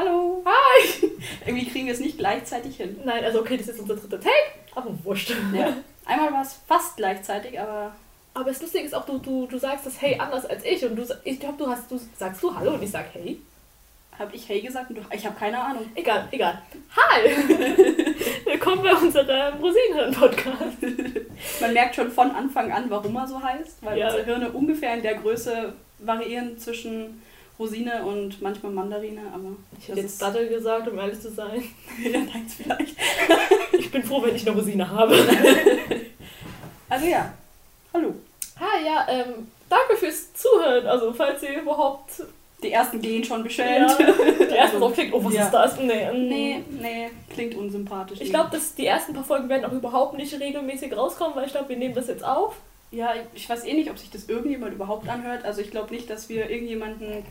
Hallo. Hi. Irgendwie kriegen wir es nicht gleichzeitig hin. Nein, also okay, das ist unser dritter Take, aber wurscht. Ja. Einmal war es fast gleichzeitig, aber Aber das Lustige ist auch, du, du, du sagst das Hey anders als ich und du, ich glaube, du hast, du sagst du Hallo und ich sag Hey. habe ich Hey gesagt und du, ich habe keine Ahnung. Egal, egal. Hi! Willkommen bei unserem Rosinenhirn-Podcast. Man merkt schon von Anfang an, warum er so heißt, weil Ja. unsere Hirne ungefähr in der Größe variieren zwischen Rosine und manchmal Mandarine, aber Ich hätte jetzt Dattel gesagt, um ehrlich zu sein. ja, deins vielleicht. Ich bin froh, wenn ich eine Rosine habe. Also ja, hallo. Hi, ja, ähm, danke fürs Zuhören. Also, falls ihr überhaupt Die ersten gehen schon ja, beschämt. die ersten drauf klickt, oh, was Ja. ist das? Nee, ähm, Nee, nee, klingt unsympathisch. Ich glaube, dass die ersten paar Folgen werden auch überhaupt nicht regelmäßig rauskommen, weil ich glaube, wir nehmen das jetzt auf. Ja, ich weiß eh nicht, ob sich das irgendjemand überhaupt anhört. Also ich glaube nicht, dass wir irgendjemanden,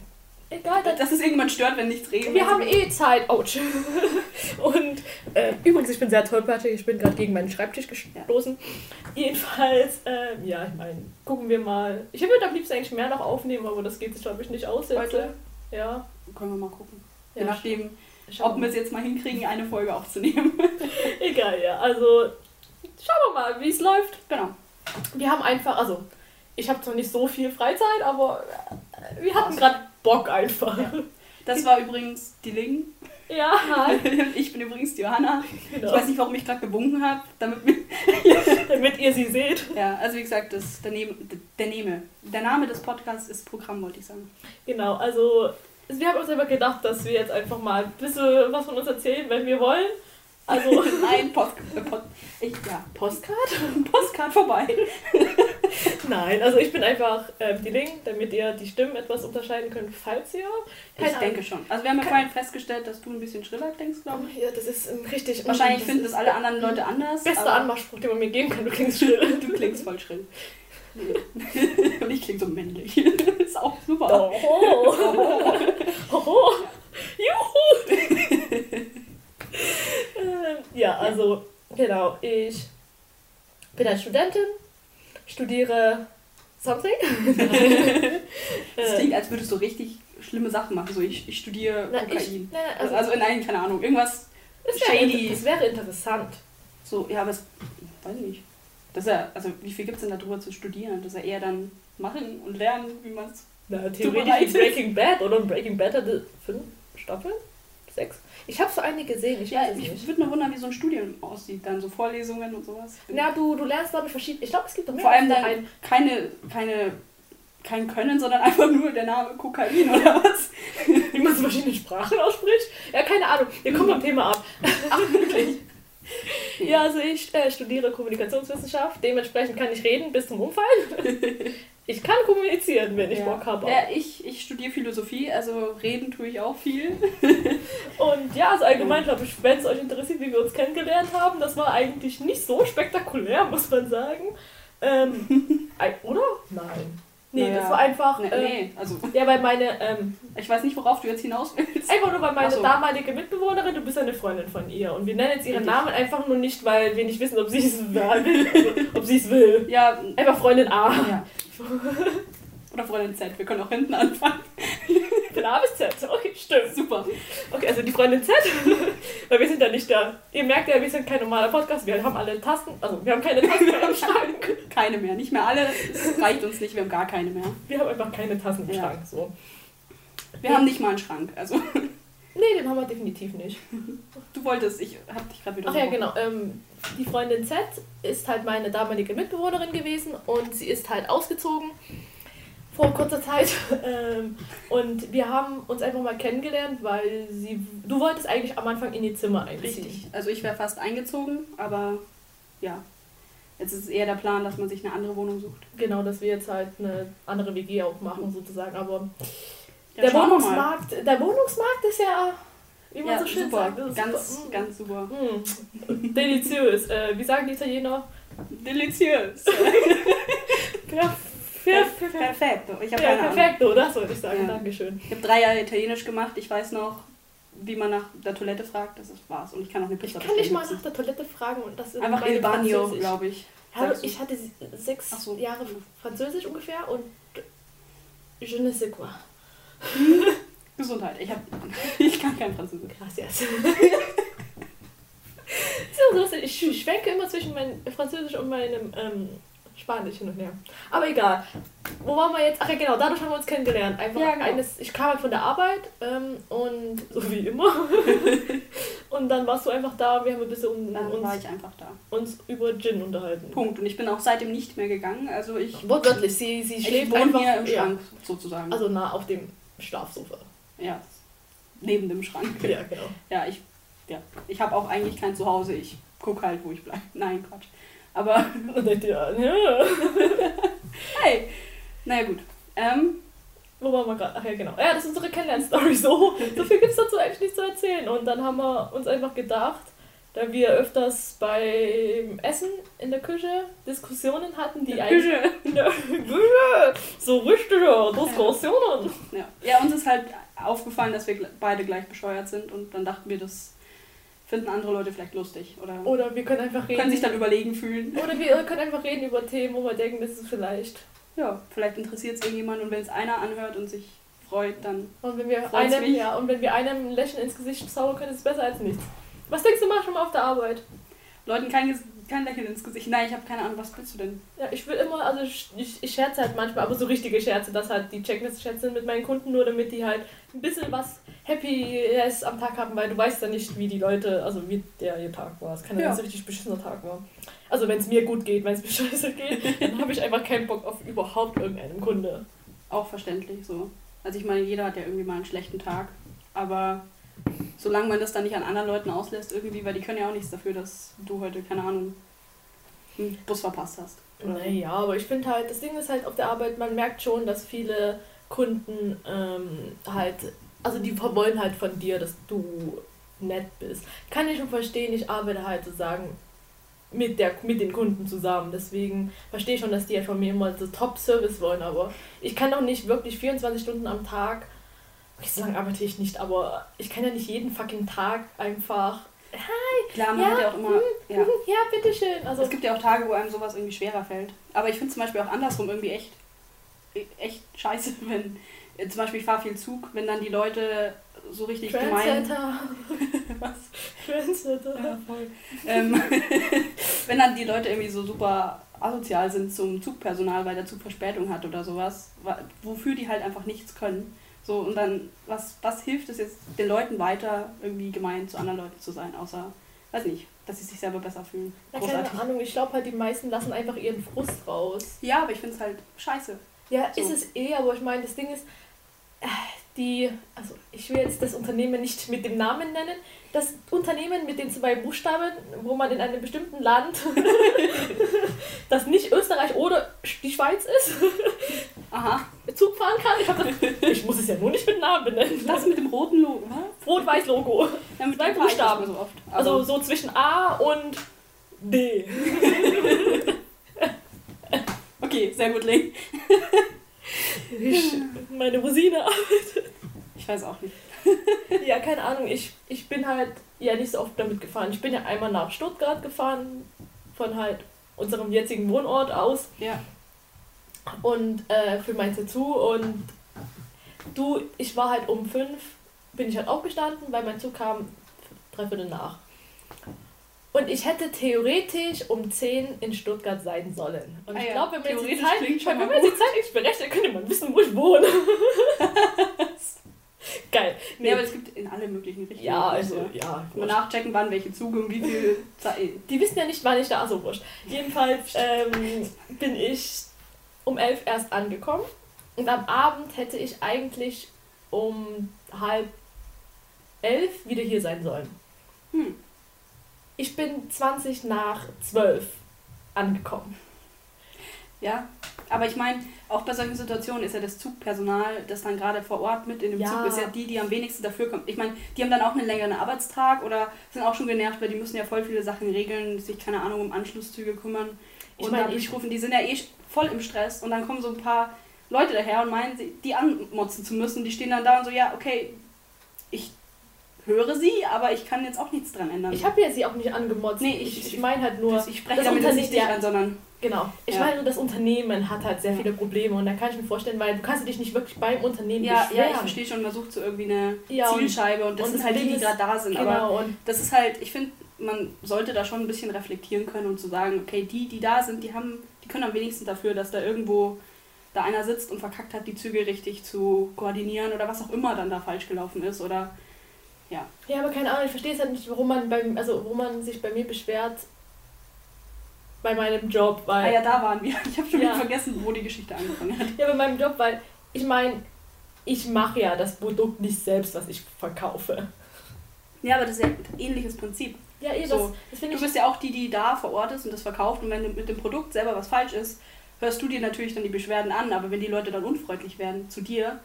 Egal, dann dass es irgendjemand stört, wenn nichts regelmäßig Wir haben eh Zeit. Ouch. Und äh, übrigens, ich bin sehr tollpatschig. Ich bin gerade gegen meinen Schreibtisch gestoßen. Jedenfalls, ähm, ja, ich meine, gucken wir mal. Ich würde am liebsten eigentlich mehr noch aufnehmen, aber das geht sich, glaube ich, nicht aus jetzt. Heute? Ja. Können wir mal gucken. Je ja nachdem, schauen ob wir es jetzt mal hinkriegen, eine Folge aufzunehmen. Egal, ja. Also, schauen wir mal, wie es läuft. genau. Wir haben einfach, also, ich habe zwar nicht so viel Freizeit, aber äh, wir hatten gerade Bock einfach. Ja. Das war übrigens die Ling. Ja. Ich bin übrigens die Johanna. Ich Genau. weiß nicht, warum ich gerade gewunken habe. Damit Damit ihr sie seht. ja, also wie gesagt, das, der, Name, der, Name, der Name des Podcasts ist Programm, wollte ich sagen. Genau, also wir haben uns einfach gedacht, dass wir jetzt einfach mal ein bisschen was von uns erzählen, wenn wir wollen. Also, Nein, Post, äh, Post, ich, ja, Postcard? Postcard vorbei. nein, also ich bin einfach ähm, die Link, damit ihr die Stimmen etwas unterscheiden könnt, falls ihr. Ich denke schon. Also wir haben ja vorhin festgestellt, dass du ein bisschen schriller klingst, glaube ich. Ja, das ist ähm, richtig. Wahrscheinlich finden das alle anderen Leute anders. Bester Anmachspruch, den man mir geben kann, du klingst schrill. Du klingst voll schrill. Und ich klinge so männlich. ist auch super. Oh, oh, oh. Juhu! Ähm, ja, also, genau, ich bin eine Studentin, studiere something. Das klingt, als würdest du richtig schlimme Sachen machen. So, ich, ich studiere Na, ich, Kokain. na, Also, also, also, nein, keine Ahnung. Irgendwas das, wäre, shady. das wäre interessant. So, ja, aber es, weiß ich nicht. Das ist ja, also wie viel gibt es denn darüber zu studieren? Das ist ja eher dann machen und lernen, wie man es. Na, theoretisch Breaking Bad, oder? Breaking Bad hatte fünf Staffeln? Sechs? Ich habe so eine gesehen, ich Ja, ich würde mir wundern, wie so ein Studium aussieht. Dann so Vorlesungen und sowas. Ja, du, du lernst, glaube ich, verschiedene. Ich glaube, es gibt doch mehr Vor allem dann ein. keine, keine, kein Können, sondern einfach nur der Name Kokain oder was? Wie man so verschiedene Sprachen ausspricht? Ja, keine Ahnung. Wir kommen vom Thema ab. Ach, wirklich? Ja, also ich äh, studiere Kommunikationswissenschaft. Dementsprechend kann ich reden bis zum Umfallen. Ich kann kommunizieren, wenn ich ja. Bock habe. Ja, ich, ich studiere Philosophie, also reden tue ich auch viel. Und ja, also allgemein glaube ich, wenn es euch interessiert, wie wir uns kennengelernt haben, das war eigentlich nicht so spektakulär, muss man sagen. Ähm, oder? Nein. Nee, Naja. das war einfach. Nee, ähm, nee, also Ja, weil meine, ähm, ich weiß nicht, worauf du jetzt hinaus willst. einfach nur weil meine so. damalige Mitbewohnerin, du bist eine Freundin von ihr. Und wir nennen jetzt ihren Richtig. Namen einfach nur nicht, weil wir nicht wissen, ob sie es will. Ob sie es will. Ja, Einfach Freundin A. ja. Oder Freundin Z, wir können auch hinten anfangen. Von A bis Z. Stimmt. Super. Okay, also die Freundin Z. weil wir sind ja nicht da. Ihr merkt ja, wir sind kein normaler Podcast. Wir haben alle Tasten. Also, wir haben keine Tasten mehr im Schrank. Keine mehr, nicht mehr alle. Es reicht uns nicht, wir haben gar keine mehr. Wir haben einfach keine Tassen im Ja. Schrank. So. Wir haben nicht mal einen Schrank. Also, Nee, den haben wir definitiv nicht. du wolltest, ich hab dich gerade wieder Ach ja, genau. Ähm, die Freundin Z ist halt meine damalige Mitbewohnerin gewesen und sie ist halt ausgezogen vor kurzer Zeit. Ähm, und wir haben uns einfach mal kennengelernt, weil sie. Du wolltest eigentlich am Anfang in ihr Zimmer einziehen. Richtig. Also ich wäre fast eingezogen, aber ja. Jetzt ist es eher der Plan, dass man sich eine andere Wohnung sucht. Genau, dass wir jetzt halt eine andere WG aufmachen sozusagen. Aber Ja, der. Wohnungsmarkt, der Wohnungsmarkt ist ja, wie man Ja, so schön super. sagt. das Ganz, super. Mm. ganz super. Mm. Deliziös. Äh, wie sagen die Italiener? Deliziös. Per- Perfekt. Ich habe Ja, keine Ahnung. perfekt, oder? Das wollte ich sagen. Ja. Dankeschön. Ich habe drei Jahre Italienisch gemacht. Ich weiß noch, wie man nach der Toilette fragt. Das ist war's. Und ich kann auch eine Ich Pizza kann nicht mal nach der Toilette fragen und das ist Einfach Il Bagno, glaube ich. Du. ich hatte sechs so. Jahre Französisch ungefähr und je ne sais quoi. Gesundheit. Ich, hab, ich kann kein Französisch. Gracias. so lustig. Ich schwenke immer zwischen meinem Französisch und meinem ähm, Spanisch hin und her. Aber egal. Wo waren wir jetzt? Ach ja, genau, dadurch haben wir uns kennengelernt. Einfach Ja, genau. eines, ich kam halt von der Arbeit ähm, und so wie immer. und dann warst du einfach da, wir haben ein bisschen um, Dann war uns, ich einfach da. uns über Gin unterhalten. Punkt. Und ich bin auch seitdem nicht mehr gegangen. Also ich, Wortwörtlich, sie, sie schläft einfach hier im ja, Schrank sozusagen. Also nah auf dem Schlafsofa. ja, neben dem Schrank. Ja, genau. Ja, ich, ja. ich habe auch eigentlich kein Zuhause. Ich gucke halt, wo ich bleibe. Nein, Quatsch. Aber, Und denkt ihr, ja. hey, naja gut. Ähm, Wo waren wir gerade? Ach ja, genau. Ja, das ist unsere Kennenlern-Story. So, so viel gibt es dazu eigentlich nicht zu erzählen. Und dann haben wir uns einfach gedacht, da wir öfters beim Essen in der Küche Diskussionen hatten, die eigentlich. Küche. In der Küche! So richtige Diskussionen. Ja. ja, uns ist halt aufgefallen, dass wir beide gleich bescheuert sind und dann dachten wir, das finden andere Leute vielleicht lustig oder Oder wir können einfach reden. können sich dann überlegen fühlen. oder wir können einfach reden über Themen, wo wir denken, das ist vielleicht. Ja, vielleicht interessiert es irgendjemand und wenn es einer anhört und sich freut, dann Und wenn wir einem, mich. ja, und wenn wir einem ein Lächeln ins Gesicht zaubern können, ist es besser als nichts. Was denkst du mal schon mal auf der Arbeit? Leuten kein, kein Lächeln ins Gesicht. Nein, ich habe keine Ahnung, was willst du denn? Ja, ich will immer, also ich, ich, scherze halt manchmal, aber so richtige Scherze, dass halt die Checklist schätzen mit meinen Kunden, nur damit die halt ein bisschen was Happyes am Tag haben, weil du weißt ja nicht, wie die Leute, also wie der ihr Tag war. Es kann ja, Ja. ein richtig beschissener Tag war. Also wenn es mir gut geht, wenn es mir scheiße geht, dann habe ich einfach keinen Bock auf überhaupt irgendeinen Kunde. Auch verständlich so. Also ich meine, jeder hat ja irgendwie mal einen schlechten Tag, aber solange man das dann nicht an anderen Leuten auslässt irgendwie, weil die können ja auch nichts dafür, dass du heute, keine Ahnung, einen Bus verpasst hast. Oder. Naja, aber ich finde halt, das Ding ist halt auf der Arbeit, man merkt schon, dass viele Kunden ähm, halt, also die wollen halt von dir, dass du nett bist. Kann ich schon verstehen, ich arbeite halt sozusagen mit, der, mit den Kunden zusammen. Deswegen verstehe ich schon, dass die ja von mir immer so Top-Service wollen, aber ich kann doch nicht wirklich 24 Stunden am Tag, okay, so lange arbeite ich nicht, aber ich kann ja nicht jeden fucking Tag einfach, Klar, man Ja, hat ja auch immer. Ja. ja, bitteschön. Also, Es gibt ja auch Tage, wo einem sowas irgendwie schwerer fällt. Aber ich finde zum Beispiel auch andersrum irgendwie echt, echt scheiße, wenn äh, zum Beispiel ich fahre viel Zug, wenn dann die Leute so richtig gemein. Was? Trendsetter. Ja, voll. ähm, wenn dann die Leute irgendwie so super asozial sind zum Zugpersonal, weil der Zug Verspätung hat oder sowas, wa- wofür die halt einfach nichts können. So, und dann, was, was hilft es jetzt den Leuten weiter, irgendwie gemein zu anderen Leuten zu sein, außer, weiß nicht, dass sie sich selber besser fühlen. Ja, keine. Ahnung, ich glaube halt, die meisten lassen einfach ihren Frust raus. Ja, aber ich finde es halt scheiße. Ja, So. ist es eh, aber ich meine, das Ding ist, äh, die, also ich will jetzt das Unternehmen nicht mit dem Namen nennen, das Unternehmen mit den zwei Buchstaben, wo man in einem bestimmten Land, das nicht Österreich oder die Schweiz ist, Aha, Zug fahren kann. Ich, hab das, ich muss es ja nur nicht mit Namen benennen. das mit dem roten Logo, was? Rot-Weiß-Logo. Ja, mit Zwei Buchstaben. so oft. Also Aber- so zwischen A und D. okay, sehr gut, Link. Meine Rosine. Ich weiß auch nicht. Ja, keine Ahnung, ich, ich bin halt ja nicht so oft damit gefahren. Ich bin ja einmal nach Stuttgart gefahren, von halt unserem jetzigen Wohnort aus Ja, und äh, für mein Tattoo und du, ich war halt um fünf, bin ich halt aufgestanden, weil mein Zug kam dreiviertel nach. Und ich hätte theoretisch um 10 in Stuttgart sein sollen. Und Ah ich ja, glaube, wenn man die Zeit, schon wenn man die Zeit nicht berechnet, könnte man wissen, wo ich wohne. Geil. nee, aber es gibt in alle möglichen Richtungen. ja, also, ja. Mal nachchecken, wann welche Züge und wie viel Zeit. Die wissen ja nicht, wann ich da, also wurscht. Jedenfalls ähm, bin ich um elf erst angekommen und am Abend hätte ich eigentlich um halb elf wieder hier sein sollen. Hm. Ich bin 20 nach 12 angekommen. Ja, aber ich meine, auch bei solchen Situationen ist ja das Zugpersonal, das dann gerade vor Ort mit in dem Ja. Zug ist, ja die, die am wenigsten dafür kommen. Ich meine, die haben dann auch einen längeren Arbeitstag oder sind auch schon genervt, weil die müssen ja voll viele Sachen regeln, sich, keine Ahnung, um Anschlusszüge kümmern Ich und meine, da ich- durchrufen. Die sind ja eh voll im Stress und dann kommen so ein paar Leute daher und meinen, sie- die anmotzen zu müssen. Die stehen dann da und so, ja, okay, höre sie, aber ich kann jetzt auch nichts dran ändern. Ich habe ja sie auch nicht angemotzt. Nee, ich, ich- ich, meine halt nur, ich spreche damit Unternehmen- nicht dich ja. an, sondern Genau. Ich Ja. meine, das Unternehmen hat halt sehr viele Probleme und da kann ich mir vorstellen, weil du kannst dich nicht wirklich beim Unternehmen Ja, beschweren. ja, ich verstehe schon, man sucht so irgendwie eine Ja, Zielscheibe und das und sind halt die, die gerade da sind. Aber Genau, und das ist halt, ich finde, man sollte da schon ein bisschen reflektieren können und zu sagen, okay, die, die da sind, die haben, die können am wenigsten dafür, dass da irgendwo da einer sitzt und verkackt hat, die Züge richtig zu koordinieren oder was auch immer dann da falsch gelaufen ist oder ja. Ja, aber keine Ahnung, ich verstehe es halt nicht, warum man beim, also warum man sich bei mir beschwert bei meinem Job, Ah weil ja, da waren wir. Ich habe schon Ja. wieder vergessen, wo die Geschichte angefangen hat. ja, bei meinem Job, weil ich meine, ich mache ja das Produkt nicht selbst, was ich verkaufe. Ja, aber das ist ja ein ähnliches Prinzip. Ja, eh, So, das, das Du bist ja auch die, die da vor Ort ist und das verkauft und wenn mit dem Produkt selber was falsch ist, hörst du dir natürlich dann die Beschwerden an, aber wenn die Leute dann unfreundlich werden zu dir,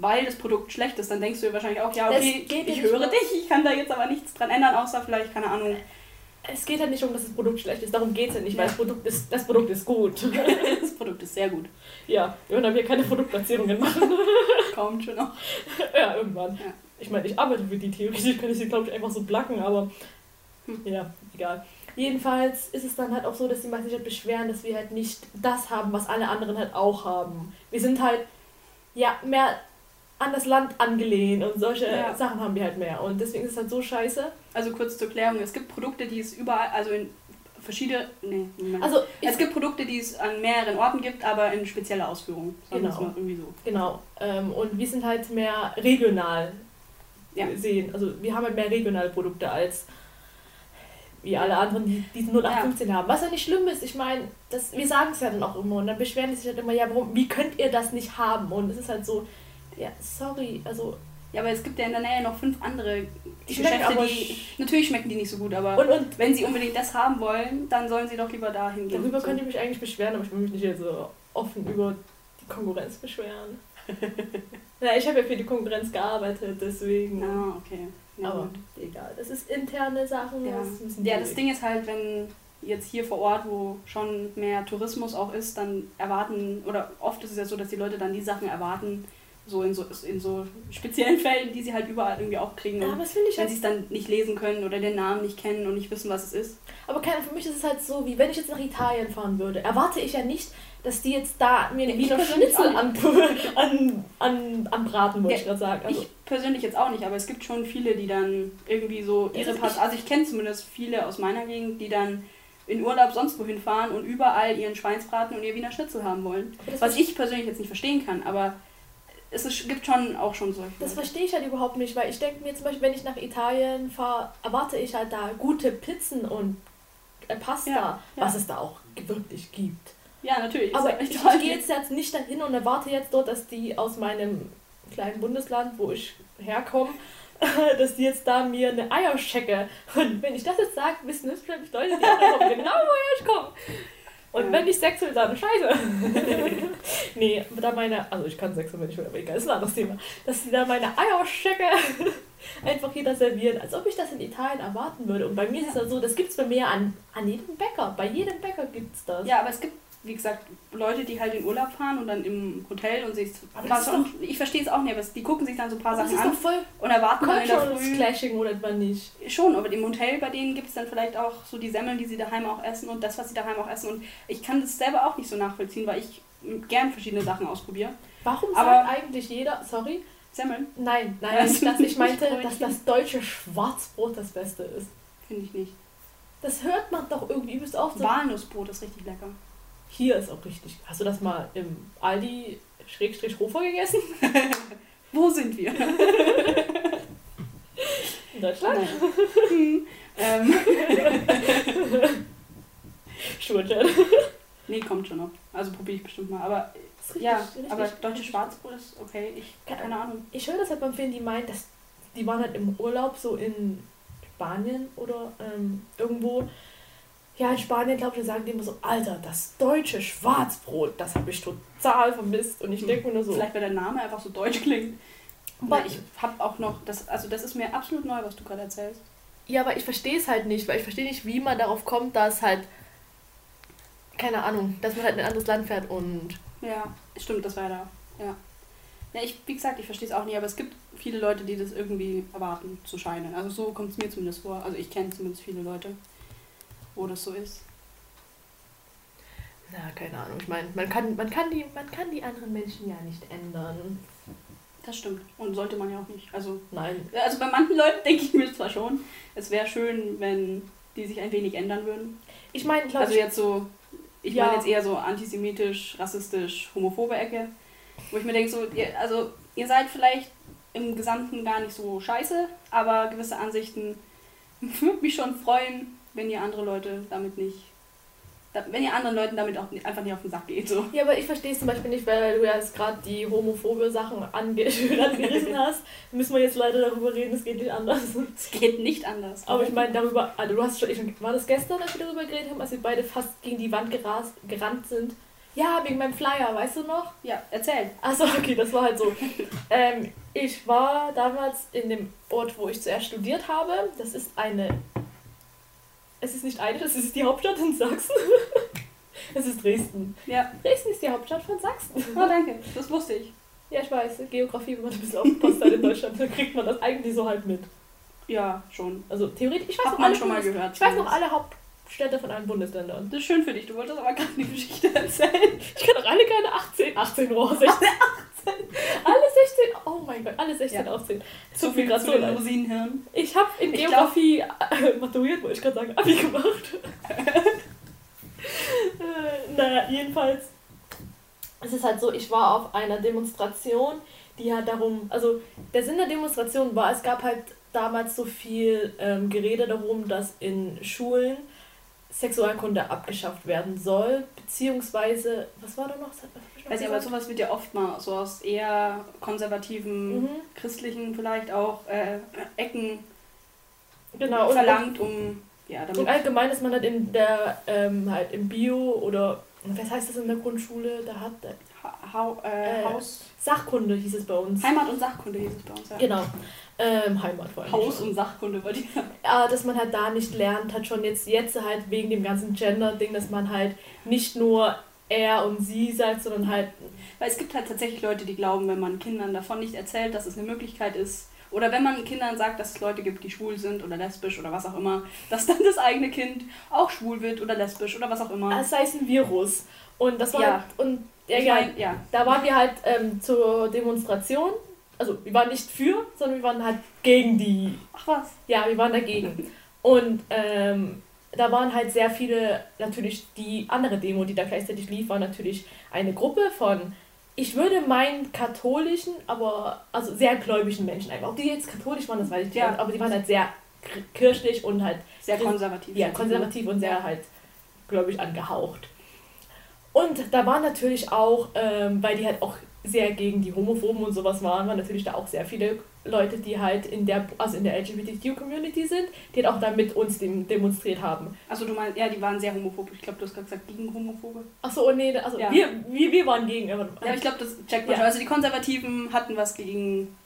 weil das Produkt schlecht ist, dann denkst du dir wahrscheinlich auch, ja, okay, ich nicht höre mal- dich, ich kann da jetzt aber nichts dran ändern, außer vielleicht, keine Ahnung, Es geht halt nicht um, dass das Produkt schlecht ist, darum geht es ja nicht, Ja. weil das Produkt ist, das Produkt ist gut. das Produkt ist sehr gut. ja, wir wollen hier keine Produktplatzierungen machen. Kommt schon noch. ja, irgendwann. Ja. Ich meine, ich arbeite für die theoretisch, kann ich sie, glaube ich, einfach so placken, aber Hm. ja, egal. Jedenfalls ist es dann halt auch so, dass die meisten sich halt beschweren, dass wir halt nicht das haben, was alle anderen halt auch haben. Wir sind halt, ja, mehr an das Land angelehnt und solche Ja. Sachen haben wir halt mehr. Und deswegen ist es halt so scheiße. Also kurz zur Klärung, es gibt Produkte, die es überall, also in verschiedene, nee, Moment. Also, es gibt Produkte, die es an mehreren Orten gibt, aber in spezieller Ausführung. Genau. irgendwie so. genau. Ähm, und wir sind halt mehr regional Ja. sehen. Also wir haben halt mehr regionale Produkte als wie alle anderen, die diesen 0815 haben. Was ja nicht schlimm ist. Ich meine, wir sagen es ja dann auch immer und dann beschweren die sich halt immer, ja, warum, wie könnt ihr das nicht haben? Und es ist halt so, ja, sorry, also Ja, aber es gibt ja in der Nähe noch fünf andere Die Geschäfte, die. Natürlich schmecken die nicht so gut, aber und, und wenn sie unbedingt das haben wollen, dann sollen sie doch lieber dahin gehen. darüber So. könnt ihr mich eigentlich beschweren, aber ich will mich nicht jetzt so offen über die Konkurrenz beschweren. ja, ich habe ja für die Konkurrenz gearbeitet, deswegen. Ah, okay. Ja, aber gut. egal, das ist interne Sachen. Ja. Das ja, das Ding ist halt, wenn jetzt hier vor Ort, wo schon mehr Tourismus auch ist, dann erwarten, oder oft ist es ja so, dass die Leute dann die Sachen erwarten, so in so, in so speziellen Fällen, die sie halt überall irgendwie auch kriegen. Ja, Und aber das finde ich wenn halt sie es dann nicht lesen können oder den Namen nicht kennen und nicht wissen, was es ist. Aber keine, für mich ist es halt so, wie wenn ich jetzt nach Italien fahren würde, erwarte ich ja nicht, dass die jetzt da mir ich Wiener Schnitzel an, an, an, anbraten, wollte Ja, ich gerade sagen. Also, ich persönlich jetzt auch nicht, aber es gibt schon viele, die dann irgendwie so ihre das- Pass. Also ich kenne zumindest viele aus meiner Gegend, die dann in Urlaub sonst wohin fahren und überall ihren Schweinsbraten und ihr Wiener Schnitzel haben wollen. Was ich persönlich jetzt nicht verstehen kann, aber es gibt schon auch schon solche. das verstehe ich halt überhaupt nicht, weil ich denke mir zum Beispiel, wenn ich nach Italien fahre, erwarte ich halt da gute Pizzen und äh, Pasta, Ja, ja. was es da auch wirklich gibt. ja, natürlich. Aber ich, ich gehe jetzt, jetzt nicht dahin und erwarte jetzt dort, dass die aus meinem kleinen Bundesland, wo ich herkomme, dass die jetzt da mir eine Eierschecke. Und wenn ich das jetzt sage, wissen es vielleicht Leute, die genau, woher ich komme. Und Ja. wenn ich Sex will, dann scheiße. nee, da meine, also ich kann Sex, wenn ich will, aber egal, ist ein anderes Thema. Dass die da meine Eierschecke einfach jeder servieren, als ob ich das in Italien erwarten würde. Und bei mir ist es halt so, das gibt es bei mir an, an jedem Bäcker. Bei jedem Bäcker gibt es das. Ja, aber es gibt, wie gesagt, Leute, die halt in Urlaub fahren und dann im Hotel und sich. Ich verstehe es auch nicht, aber die gucken sich dann so ein paar Sachen an und erwarten dann in der Früh. Clashing oder etwa nicht. Schon, aber im Hotel bei denen gibt es dann vielleicht auch so die Semmeln, die sie daheim auch essen und das, was sie daheim auch essen. Und ich kann das selber auch nicht so nachvollziehen, weil ich gern verschiedene Sachen ausprobiere. Warum Aber- sagt eigentlich jeder, sorry, Semmeln nein, nein, Ja, nicht, dass ich meinte, dass das deutsche Schwarzbrot das Beste ist. finde ich nicht. Das hört man doch irgendwie übelst oft. So. Walnussbrot ist richtig lecker. Hier ist auch richtig. Hast du das mal im Aldi Schrägstrich Hofer gegessen? Wo sind wir? In Deutschland? Hm. ähm, Schurchat. Nee, kommt schon noch. Also probiere ich bestimmt mal. Aber richtig- ja, richtig- aber deutsche Schwarzbrot ist okay. Ich keine Ahnung. Ich höre das halt beim Film, die meint, dass die waren halt im Urlaub so in Spanien oder ähm, irgendwo. Ja, in Spanien, glaube ich, sagen die immer so, Alter, das deutsche Schwarzbrot, das habe ich total vermisst. Und ich denke mir nur so, Vielleicht weil der Name einfach so deutsch klingt. aber Weil ich habe auch noch, das, also das ist mir absolut neu, was du gerade erzählst. Ja, aber ich verstehe es halt nicht, weil ich verstehe nicht, wie man darauf kommt, dass halt, keine Ahnung, dass man halt in ein anderes Land fährt und Ja, stimmt, das war ja da. Ja. Ja, ich, wie gesagt, ich verstehe es auch nicht, aber es gibt viele Leute, die das irgendwie erwarten zu scheinen. Also so kommt es mir zumindest vor. Also ich kenne zumindest viele Leute, wo das so ist. Na, keine Ahnung. Ich meine, man kann, man, kann die, man kann die anderen Menschen ja nicht ändern. Das stimmt. Und sollte man ja auch nicht. Also, Nein. also bei manchen Leuten denke ich mir zwar schon, es wäre schön, wenn die sich ein wenig ändern würden. Ich meine, glaube Also jetzt so, ich Ja. meine jetzt eher so antisemitisch, rassistisch, homophobe Ecke. Wo ich mir denke, so, ihr, also ihr seid vielleicht im Gesamten gar nicht so scheiße, aber gewisse Ansichten würde mich schon freuen, wenn ihr andere Leute damit nicht, wenn ihr anderen Leuten damit auch einfach nicht auf den Sack geht. So. Ja, aber ich verstehe es zum Beispiel nicht, weil du ja jetzt gerade die homophobe Sachen angerissen hast. Müssen wir jetzt leider darüber reden, es geht nicht anders. Es geht nicht anders. Aber ich meine darüber, also du hast schon, war das gestern, als wir darüber geredet haben, als wir beide fast gegen die Wand gerast, gerannt sind? Ja, wegen meinem Flyer, weißt du noch? Ja, erzähl. Achso, okay, das war halt so. ähm, ich war damals in dem Ort, wo ich zuerst studiert habe. Das ist eine. Es ist nicht eine, das ist die Hauptstadt in Sachsen. es ist Dresden. Ja, Dresden ist die Hauptstadt von Sachsen. oh, danke. Das wusste ich. Ja, ich weiß, Geografie, wenn man ein bisschen aufgepasst hat in Deutschland, dann kriegt man das eigentlich so halt mit. Ja, schon. Also theoretisch, ich weiß Hat noch alle schon mal gehört. Ich weiß noch alle Hauptstädte von allen Bundesländern. Das ist schön für dich. Du wolltest aber gerade eine Geschichte erzählen. Ich kann doch alle keine 18, 18 Uhr, 16. Alle 16, oh mein Gott, alle 16 Ja. aufzählen. Viel zu so den leid. Rosinenhirn. Ich habe in Ich Geografie äh, maturiert, wollte ich gerade sagen, Abi gemacht. äh, naja, jedenfalls, es ist halt so, ich war auf einer Demonstration, die hat darum, also der Sinn der Demonstration war, es gab halt damals so viel ähm, Gerede darum, dass in Schulen Sexualkunde abgeschafft werden soll, beziehungsweise, was war da noch? Ich Weiß ich, aber sowas wird ja oft mal so aus eher konservativen, Mhm. christlichen vielleicht auch äh, Ecken genau, und- verlangt, um ja, damit Und allgemein ist man halt in der, ähm, halt im Bio oder, was heißt das in der Grundschule? Da hat ha äh, Äh, Haus, Sachkunde hieß es bei uns. Heimat und Sachkunde hieß es bei uns. Ja. Genau. Ähm, Heimat vor allem. Haus und Sachkunde bei dir. Ja, dass man halt da nicht lernt, hat schon jetzt, jetzt halt wegen dem ganzen Gender-Ding, dass man halt nicht nur er und sie sagt, sondern halt, Weil es gibt halt tatsächlich Leute, die glauben, wenn man Kindern davon nicht erzählt, dass es eine Möglichkeit ist, oder wenn man Kindern sagt, dass es Leute gibt, die schwul sind oder lesbisch oder was auch immer, dass dann das eigene Kind auch schwul wird oder lesbisch oder was auch immer. als sei es ein Virus. Und das war Ja. halt, und ja, ich mein, ja. da waren wir halt ähm, zur Demonstration. Also wir waren nicht für, sondern wir waren halt gegen die Ach was. Ja, wir waren dagegen. Und ähm, da waren halt sehr viele, natürlich die andere Demo, die da gleichzeitig lief, war natürlich eine Gruppe von, ich würde meinen katholischen, aber also sehr gläubigen Menschen einfach. Ob die jetzt katholisch waren, das weiß ich nicht, Ja. aber die waren halt sehr kir- kirchlich und halt Sehr konservativ. ja, konservativ und sehr halt gläubig angehaucht. Und da waren natürlich auch, ähm, weil die halt auch sehr gegen die Homophoben und sowas waren, waren natürlich da auch sehr viele Leute, die halt in der, also in der LGBTQ-Community sind, die halt auch da mit uns dem, demonstriert haben. Also du meinst, ja, die waren sehr homophob. Ich glaube, du hast gerade gesagt, gegen Homophobe. Achso, oh nee, also Ja. wir, wir, wir waren gegen. Aber, Ja, ich glaube, das checkt man Ja. schon. Also die Konservativen hatten was gegen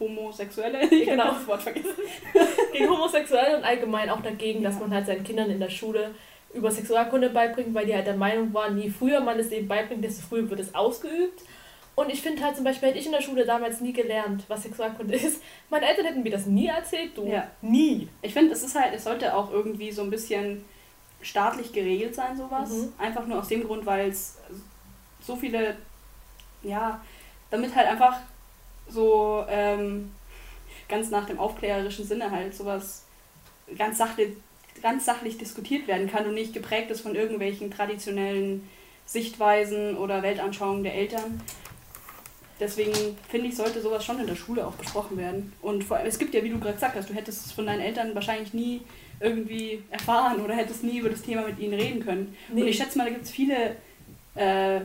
Homosexuelle. Ich Genau. das Wort vergessen. gegen Homosexuelle und allgemein auch dagegen, dass Ja. man halt seinen Kindern in der Schule über Sexualkunde beibringt, weil die halt der Meinung waren, je früher man es eben beibringt, desto früher wird es ausgeübt. Und ich finde halt zum Beispiel, hätte ich in der Schule damals nie gelernt, was Sexualkunde ist. Meine Eltern hätten mir das nie erzählt, du. Ja. Nie. Ich finde, es ist halt, es sollte auch irgendwie so ein bisschen staatlich geregelt sein, sowas. Mhm. Einfach nur aus dem Grund, weil es so viele, ja, damit halt einfach so ähm, ganz nach dem aufklärerischen Sinne halt sowas ganz sachlich, ganz sachlich diskutiert werden kann und nicht geprägt ist von irgendwelchen traditionellen Sichtweisen oder Weltanschauungen der Eltern. Deswegen finde ich, sollte sowas schon in der Schule auch besprochen werden. Und vor allem, es gibt ja, wie du gerade gesagt hast, du hättest es von deinen Eltern wahrscheinlich nie irgendwie erfahren oder hättest nie über das Thema mit ihnen reden können. Nee. Und ich schätze mal, da gibt es viele äh,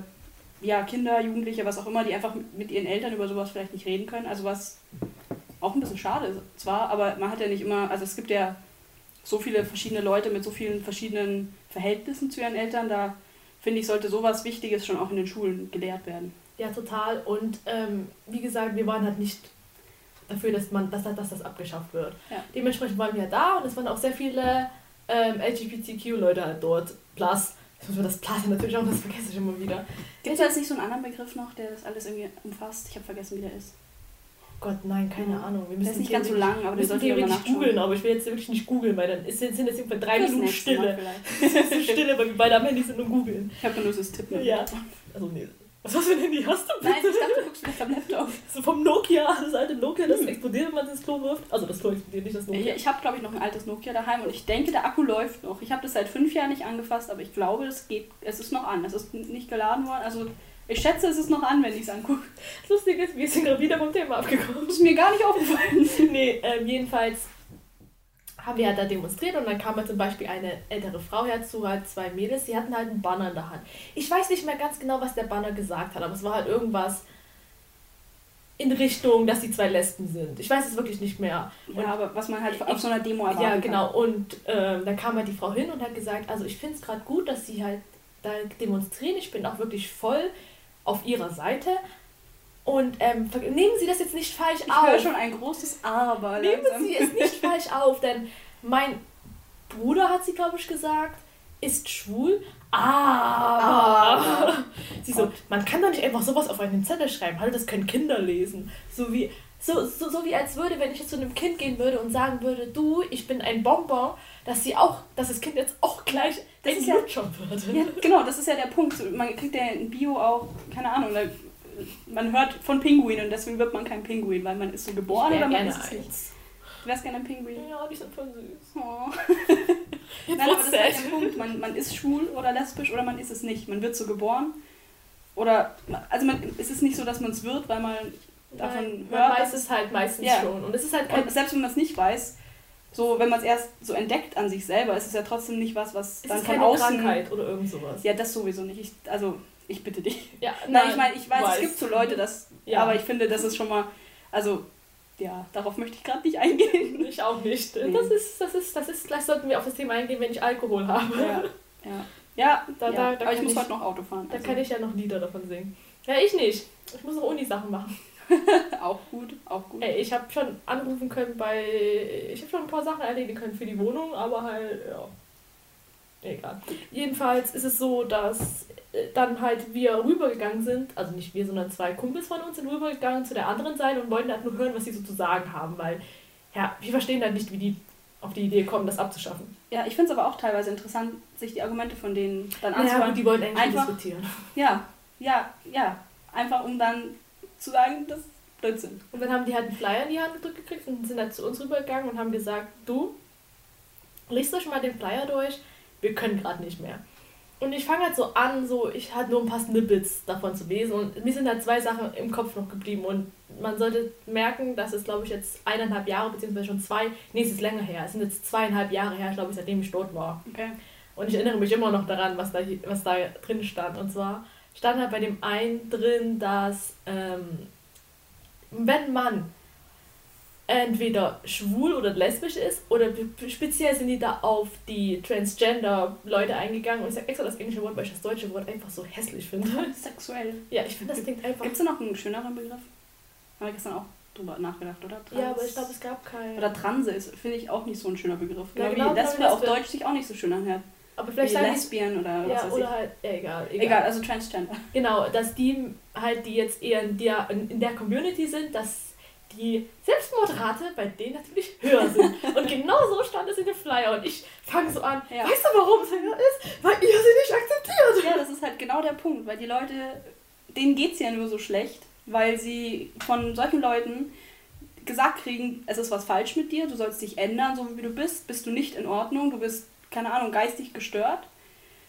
ja, Kinder, Jugendliche, was auch immer, die einfach mit- mit ihren Eltern über sowas vielleicht nicht reden können. Also was auch ein bisschen schade ist zwar, aber man hat ja nicht immer, also es gibt ja so viele verschiedene Leute mit so vielen verschiedenen Verhältnissen zu ihren Eltern, da finde ich, sollte sowas Wichtiges schon auch in den Schulen gelehrt werden. Ja, total. Und ähm, wie gesagt, wir waren halt nicht dafür, dass, man, dass, dass das abgeschafft wird. Ja. Dementsprechend waren wir da und es waren auch sehr viele ähm, LGBTQ-Leute halt dort. Plus, ich muss mir das Plus natürlich auch, das vergesse ich immer wieder. Gibt es jetzt nicht so einen anderen Begriff noch, der das alles irgendwie umfasst? Ich habe vergessen, wie der ist. Gott, nein, keine Ahnung. Wir müssen das ist nicht ganz so lang, aber wir müssen theoretisch googeln, aber ich will jetzt wirklich nicht googeln, weil dann ist, sind jetzt irgendwann drei Minuten Stille. Stille, weil wir beide am Handy sind und googeln. Ich habe nur das Tippen. Ja. Also nee. Was hast du denn Handy? Hast du bitte? Nein, ich dachte, du guckst vielleicht am Laptop. So vom Nokia, das alte Nokia, das hm. explodiert, wenn man das Klo wirft. Also das Klo explodiert nicht, das Nokia. Ich, ich habe, glaube ich, noch ein altes Nokia daheim und ich denke, der Akku läuft noch. Ich habe das seit fünf Jahren nicht angefasst, aber ich glaube, es geht, es ist noch an. Es ist nicht geladen worden. Also ich schätze, es ist noch an, wenn ich es angucke. Das Lustige ist, wir sind gerade wieder vom Thema abgekommen. Das ist mir gar nicht aufgefallen. nee, ähm, jedenfalls haben wir halt da demonstriert und dann kam halt zum Beispiel eine ältere Frau herzu, halt zwei Mädels, die hatten halt einen Banner in der Hand. Ich weiß nicht mehr ganz genau, was der Banner gesagt hat, aber es war halt irgendwas in Richtung, dass die zwei Lesben sind. Ich weiß es wirklich nicht mehr. Und ja, aber was man halt auf so einer Demo erwartet. Ja, genau. Kann. Und ähm, dann kam halt die Frau hin und hat gesagt, also ich finde es gerade gut, dass sie halt da demonstrieren. Ich bin auch wirklich voll auf ihrer Seite. Und ähm, nehmen Sie das jetzt nicht falsch ich auf. Ich höre schon ein großes Aber. Nehmen Sie es nicht falsch auf, denn mein Bruder hat sie, glaube ich, gesagt, ist schwul. Aber. Ah. Sie so, man kann doch nicht einfach sowas auf einen Zettel schreiben. Hallo, das können Kinder lesen. So wie, so, so, so wie als würde, wenn ich jetzt zu einem Kind gehen würde und sagen würde, du, ich bin ein Bonbon, dass sie auch, dass das Kind jetzt auch gleich das ein Lutscher ja, würde. Ja, genau, das ist ja der Punkt. Man kriegt ja in Bio auch, keine Ahnung, man hört von Pinguinen und deswegen wird man kein Pinguin, weil man ist so geboren oder man ist es nicht. Du wärst gerne ein Pinguin. Ja, die sind voll süß. Oh. Nein, aber das ist halt der Punkt. Man, man ist schwul oder lesbisch oder man ist es nicht. Man wird so geboren. Oder, also man, es ist nicht so, dass man es wird, weil man davon Nein, hört. Man weiß es halt meistens ja. schon. Und es ist halt und selbst wenn man es nicht weiß, so wenn man es erst so entdeckt an sich selber, ist es ja trotzdem nicht was, was es dann ist von keine außen. Krankheit oder irgend sowas. Ja, das sowieso nicht. Ich, also ich bitte dich. Ja, nein, nein ich meine, ich weiß, weiß, es gibt so Leute, das, ja. aber ich finde, das ist schon mal, also ja, darauf möchte ich gerade nicht eingehen. Ich auch nicht. Nee. Das ist, das ist, das ist, vielleicht sollten wir auf das Thema eingehen, wenn ich Alkohol habe. Ja, ja. Ja, da, ja. Da, da aber ich muss ich, heute noch Auto fahren. Da also. kann ich ja noch Lieder davon singen. Ja, ich nicht. Ich muss noch Uni-Sachen machen. auch gut, auch gut. Ey, ich habe schon anrufen können bei. Ich habe schon ein paar Sachen erledigen können für die Wohnung, aber halt, ja. Egal. Jedenfalls ist es so, dass dann halt wir rübergegangen sind, also nicht wir, sondern zwei Kumpels von uns sind rübergegangen zu der anderen Seite und wollten halt nur hören, was sie so zu sagen haben, weil ja, wir verstehen halt nicht, wie die auf die Idee kommen, das abzuschaffen. Ja, ich finde es aber auch teilweise interessant, sich die Argumente von denen dann anzuhören. Ja, die wollten eigentlich einfach, diskutieren. Ja, ja, ja. Einfach um dann zu sagen, das Blödsinn. Und dann haben die halt einen Flyer in die Hand gedrückt gekriegt und sind halt zu uns rübergegangen und haben gesagt, du, liest euch mal den Flyer durch, wir können gerade nicht mehr. Und ich fange halt so an, so ich hatte nur ein paar Snippets davon zu lesen und mir sind halt zwei Sachen im Kopf noch geblieben und man sollte merken, dass es glaube ich jetzt eineinhalb Jahre beziehungsweise schon zwei, nee es ist länger her, es sind jetzt zweieinhalb Jahre her, glaube ich, seitdem ich dort war. Okay. Und ich erinnere mich immer noch daran, was da, was da drin stand und zwar stand halt bei dem einen drin, dass ähm, wenn man entweder schwul oder lesbisch ist oder speziell sind die da auf die Transgender-Leute eingegangen und ich sage extra das englische Wort, weil ich das deutsche Wort einfach so hässlich finde. Sexuell. Ja, ich finde das klingt einfach. Gibt es da noch einen schöneren Begriff? Habe ich gestern auch drüber nachgedacht, oder? Trans ja, aber ich glaube, es gab keinen. Oder Transe ist, finde ich, auch nicht so ein schöner Begriff. Ja, genau, wie Lesbe auf Deutsch sich auch nicht so schön anhört. Aber vielleicht wie Lesbien oder ja, was weiß oder ich. halt, ja, egal, egal. Egal, also Transgender. Genau, dass die halt, die jetzt eher in der, in der Community sind, dass die Selbstmordrate bei denen natürlich höher sind. Und genau so stand es in dem Flyer. Und ich fange so an, ja. weißt du, warum es höher ist? Weil ihr sie nicht akzeptiert. Ja, das ist halt genau der Punkt, weil die Leute, denen geht es ja nur so schlecht, weil sie von solchen Leuten gesagt kriegen, es ist was falsch mit dir, du sollst dich ändern, so wie du bist, bist du nicht in Ordnung, du bist, keine Ahnung, geistig gestört.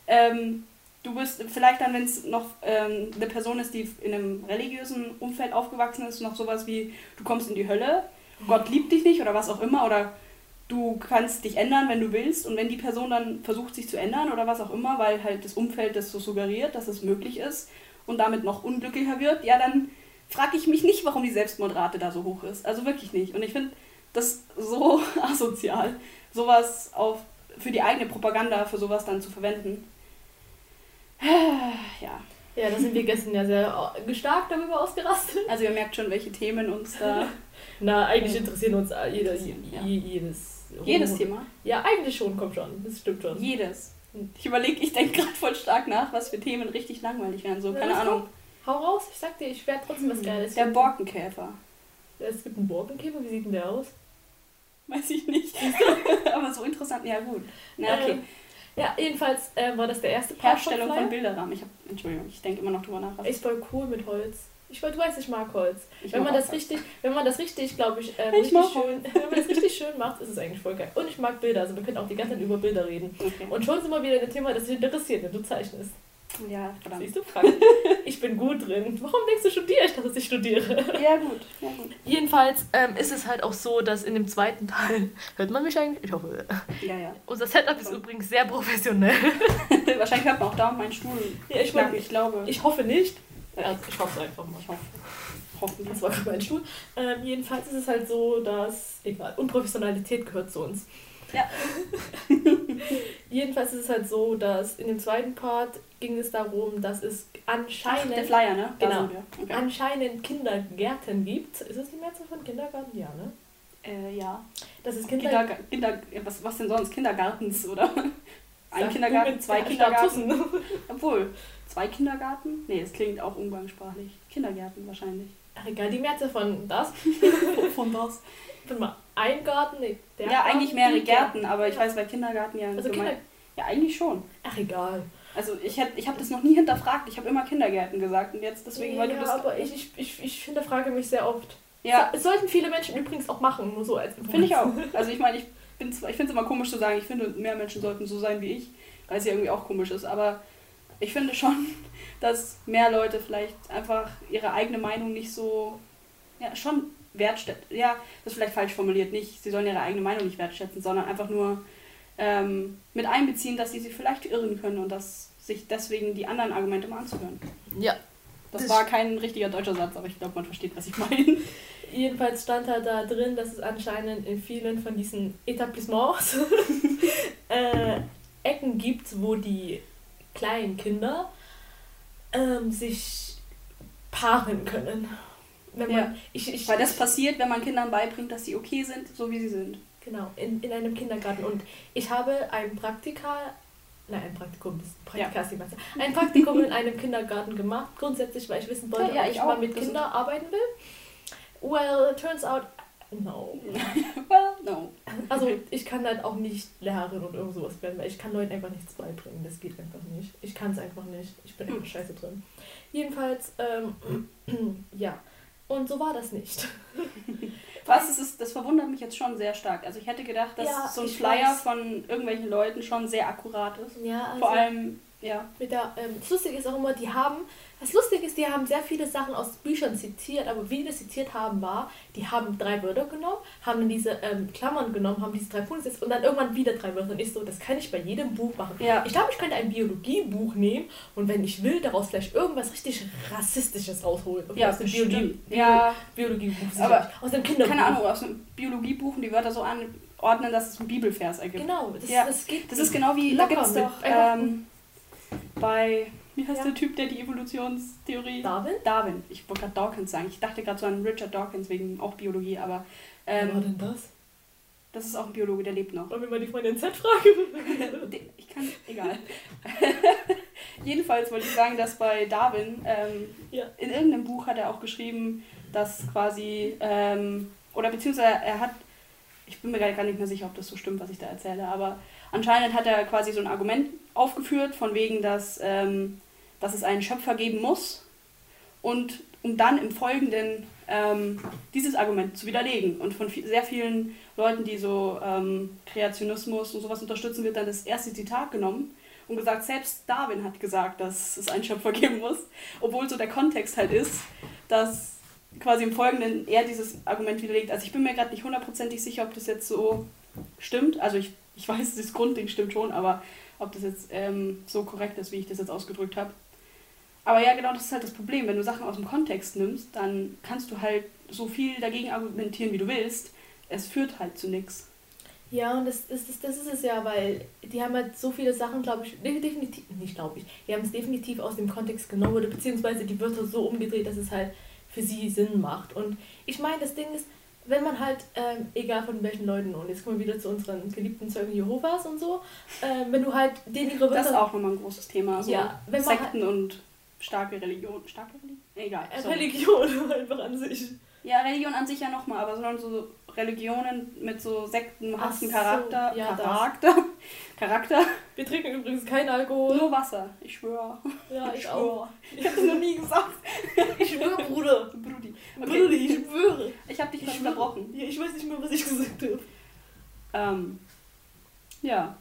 Ähm, du bist vielleicht dann, wenn es noch ähm, eine Person ist, die in einem religiösen Umfeld aufgewachsen ist, noch sowas wie, du kommst in die Hölle, Gott liebt dich nicht oder was auch immer, oder du kannst dich ändern, wenn du willst. Und wenn die Person dann versucht, sich zu ändern oder was auch immer, weil halt das Umfeld das so suggeriert, dass es möglich ist und damit noch unglücklicher wird, ja, dann frage ich mich nicht, warum die Selbstmordrate da so hoch ist. Also wirklich nicht. Und ich finde das so asozial, sowas auf, für die eigene Propaganda, für sowas dann zu verwenden. Ja. Ja, da sind wir gestern ja sehr stark darüber ausgerastet. Also ihr merkt schon, welche Themen uns da... Na, eigentlich interessieren uns jeder, ja. jedes... Jedes Thema? Ja, eigentlich schon, kommt schon. Das stimmt schon. Jedes. Ich überlege, ich denke gerade voll stark nach, was für Themen richtig langweilig wären. So, keine ja, Ahnung. Hau raus, ich sag dir, ich werde trotzdem was Geiles. Der Borkenkäfer. Es gibt einen Borkenkäfer, wie sieht denn der aus? Weiß ich nicht. Aber so interessant, ja gut. Na, okay. Ähm, ja, jedenfalls äh, war das der erste Part Herstellung Flyer. von Bilderrahmen. Ich hab, Entschuldigung, ich denke immer noch drüber nach. Ist voll cool mit Holz. Ich du weißt, ich mag Holz. Ich wenn mag man das richtig, wenn man das richtig, glaube ich, ähm, Ich richtig schön, wenn man das richtig schön macht, ist es eigentlich voll geil. Und ich mag Bilder, also wir können auch die ganze Zeit über Bilder reden. Okay. Und schon sind wir wieder in ein Thema, das dich interessiert, wenn du zeichnest. Ja, verdammt. Siehst du, Frank? Ich bin gut drin. Warum denkst du, studiere ich, dass ich studiere? Ja, gut. Ja, gut. Jedenfalls ähm, ist es halt auch so, dass in dem zweiten Teil, hört man mich eigentlich? Ich hoffe. Ja, ja. Unser Setup ist übrigens sehr professionell. Wahrscheinlich hört man auch da meinen Stuhl. Ja, ich mein- ich glaube. Ich hoffe nicht. Ja, ich hoffe einfach mal. Ich hoffe. Hoffen Das war gerade mein Stuhl. Ähm, jedenfalls ist es halt so, dass, egal, Unprofessionalität gehört zu uns. Ja. jedenfalls ist es halt so, dass in dem zweiten Part ging es darum, dass es Ach, anscheinend, der Flyer, ne? Da Genau. Okay. anscheinend Kindergärten gibt. Ist es die Mehrzahl von Kindergarten? Ja, ne? Äh, ja. Dass es Kinder Kinder, Kinder, was, was denn sonst? Kindergartens, oder? Ein Sag Kindergarten, zwei Kindergarten. Obwohl, zwei Kindergarten? Nee, das klingt auch umgangssprachlich. Kindergärten wahrscheinlich. Ach egal, die Mehrzahl von das. Von was? Warte mal, ein Garten, nee, der Ja, Garten, eigentlich mehrere die Gärten, aber ich Ja. weiß bei Kindergarten ja Also Kinder. Ja, eigentlich schon. Ach egal. Also ich, hätt- ich habe das noch nie hinterfragt. Ich habe immer Kindergärten gesagt und jetzt deswegen, weil du ja, das... aber ich, ich, ich, ich hinterfrage mich sehr oft. Ja, Es sollten viele Menschen übrigens auch machen, nur so als finde ich auch. Also ich meine, ich, bin zwar- ich finde es immer komisch zu sagen, ich finde, mehr Menschen sollten so sein wie ich, weil es ja irgendwie auch komisch ist, aber ich finde schon, dass mehr Leute vielleicht einfach ihre eigene Meinung nicht so, ja, schon wertschätzen. Ja, das ist vielleicht falsch formuliert, nicht, sie sollen ihre eigene Meinung nicht wertschätzen, sondern einfach nur ähm, mit einbeziehen, dass sie sich vielleicht irren können und dass sich deswegen die anderen Argumente mal anzuhören. Ja. Das, Das- war kein richtiger deutscher Satz, aber ich glaube, man versteht, was ich meine. Jedenfalls stand halt da drin, dass es anscheinend in vielen von diesen Etablissements äh, Ecken gibt, wo die kleinen Kinder ähm, sich paaren können. Wenn man, Ja. ich, ich, Weil das passiert, wenn man Kindern beibringt, dass sie okay sind, so wie sie sind. Genau, in, in einem Kindergarten. Und ich habe ein Praktika, nein, ein Praktikum, das Praktika ist die Masse. Ein Praktikum in einem Kindergarten gemacht, grundsätzlich, weil ich wissen wollte, Ja, ja, ob ich ich mal mit Kindern arbeiten will. Well, turns out, no. Well, no. Also ich kann halt auch nicht Lehrerin und irgend sowas werden, weil ich kann Leuten einfach nichts beibringen. Das geht einfach nicht. Ich kann es einfach nicht. Ich bin einfach scheiße drin. Jedenfalls, ähm, ja. Und so war das nicht. Was ist es, das verwundert mich jetzt schon sehr stark. Also ich hätte gedacht, dass Ja, so ein Flyer weiß. von irgendwelchen Leuten schon sehr akkurat ist. Ja, also Vor allem, ja. mit der, ähm, das Lustige ist auch immer, die haben, das Lustige ist, die haben sehr viele Sachen aus Büchern zitiert, aber wie die das zitiert haben, war, die haben drei Wörter genommen, haben dann diese ähm, Klammern genommen, haben diese drei Punkte gesetzt und dann irgendwann wieder drei Wörter. Und ich so, das kann ich bei jedem Buch machen. Ja. Ich glaube, ich könnte ein Biologiebuch nehmen und wenn ich will, daraus vielleicht irgendwas richtig Rassistisches rausholen. Ja, aus dem Biologie. Ja, Biologiebuch. Aber aus dem Kinderbuch. keine Ahnung, aus einem Biologiebuch und die Wörter so anordnen, dass es einen Bibelvers ergibt. Genau, das, Ja, das geht. Das ist genau wie, da Locker gibt es doch ähm, bei, wie heißt Ja. der Typ, der die Evolutionstheorie... Darwin? Darwin. Ich wollte gerade Dawkins sagen. Ich dachte gerade so an Richard Dawkins wegen auch Biologie, aber Wer war ähm, denn das? das ist auch ein Biologe, der lebt noch. Wollen wir mal die Freundin Z fragen? Ich kann, egal. Jedenfalls wollte ich sagen, dass bei Darwin, ähm, Ja. in irgendeinem Buch hat er auch geschrieben, dass quasi, ähm, oder beziehungsweise er hat, ich bin mir gar nicht mehr sicher, ob das so stimmt, was ich da erzähle, aber anscheinend hat er quasi so ein Argument aufgeführt, von wegen, dass, ähm, dass es einen Schöpfer geben muss und um dann im Folgenden ähm, dieses Argument zu widerlegen. Und von vi- sehr vielen Leuten, die so ähm, Kreationismus und sowas unterstützen, wird dann das erste Zitat genommen und gesagt, selbst Darwin hat gesagt, dass es einen Schöpfer geben muss, obwohl so der Kontext halt ist, dass quasi im Folgenden er dieses Argument widerlegt. Also ich bin mir gerade nicht hundertprozentig sicher, ob das jetzt so stimmt. Also ich, ich weiß, das Grundding stimmt schon, aber ob das jetzt ähm, so korrekt ist, wie ich das jetzt ausgedrückt habe. Aber ja, genau, das ist halt das Problem. Wenn du Sachen aus dem Kontext nimmst, dann kannst du halt so viel dagegen argumentieren, wie du willst. Es führt halt zu nichts. Ja, und das, das, das, das ist es ja, weil die haben halt so viele Sachen, glaube ich, de- definitiv, nicht glaube ich, die haben es definitiv aus dem Kontext genommen oder beziehungsweise die Wörter so umgedreht, dass es halt für sie Sinn macht. Und ich meine, das Ding ist, wenn man halt, ähm, egal von welchen Leuten, und jetzt kommen wir wieder zu unseren geliebten Zeugen Jehovas und so, ähm, wenn du halt denen ihre Wörter... Das ist auch nochmal ein großes Thema. So Ja, wenn man Sekten und starke Religion. Starke Religion? Egal. Äh, sorry. Religion einfach an sich. Ja, Religion an sich ja nochmal, aber sondern so Religionen mit so sektenhaften so, Charakter. ja, das. Charakter. Charakter. Wir trinken übrigens keinen Alkohol. Nur Wasser. Ich schwöre. Ja, ich, Ich auch. Ich habe das noch nie gesagt. Ich schwöre, Bruder. Brudi. Bruder, ich schwöre. Ich habe dich Ich mal unterbrochen. Ja, ich weiß nicht mehr, was ich gesagt habe. Ähm, ja,